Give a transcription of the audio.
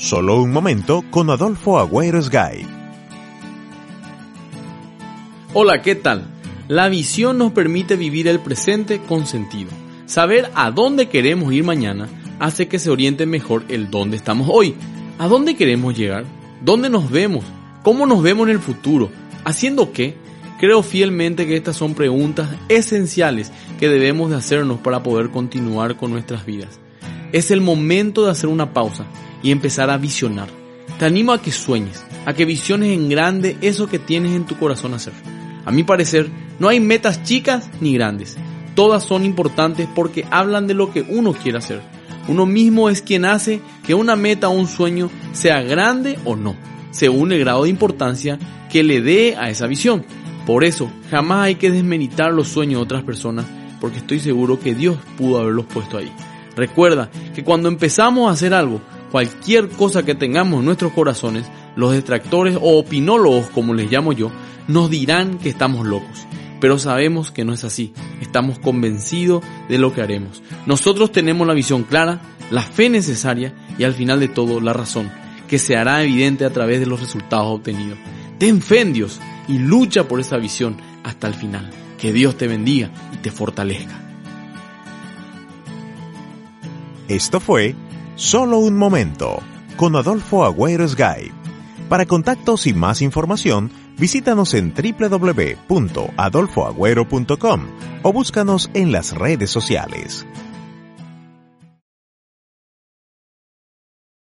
Solo un momento con Adolfo Agüero Sgay. Hola, ¿qué tal? La visión nos permite vivir el presente con sentido. Saber a dónde queremos ir mañana hace que se oriente mejor el dónde estamos hoy. ¿A dónde queremos llegar? ¿Dónde nos vemos? ¿Cómo nos vemos en el futuro? ¿Haciendo qué? Creo fielmente que estas son preguntas esenciales que debemos de hacernos para poder continuar con nuestras vidas. Es el momento de hacer una pausa y empezar a visionar. Te animo a que sueñes, a que visiones en grande eso que tienes en tu corazón hacer. A mi parecer, no hay metas chicas ni grandes. Todas son importantes porque hablan de lo que uno quiere hacer. Uno mismo es quien hace que una meta o un sueño sea grande o no, según el grado de importancia que le dé a esa visión. Por eso, jamás hay que desmeritar los sueños de otras personas, porque estoy seguro que Dios pudo haberlos puesto ahí. Recuerda que cuando empezamos a hacer algo, cualquier cosa que tengamos en nuestros corazones, los detractores o opinólogos, como les llamo yo, nos dirán que estamos locos. Pero sabemos que no es así. Estamos convencidos de lo que haremos. Nosotros tenemos la visión clara, la fe necesaria y al final de todo la razón, que se hará evidente a través de los resultados obtenidos. Ten fe en Dios y lucha por esa visión hasta el final. Que Dios te bendiga y te fortalezca. Esto fue Solo un momento con Adolfo Agüero Sgay. Para contactos y más información, visítanos en www.adolfoagüero.com o búscanos en las redes sociales.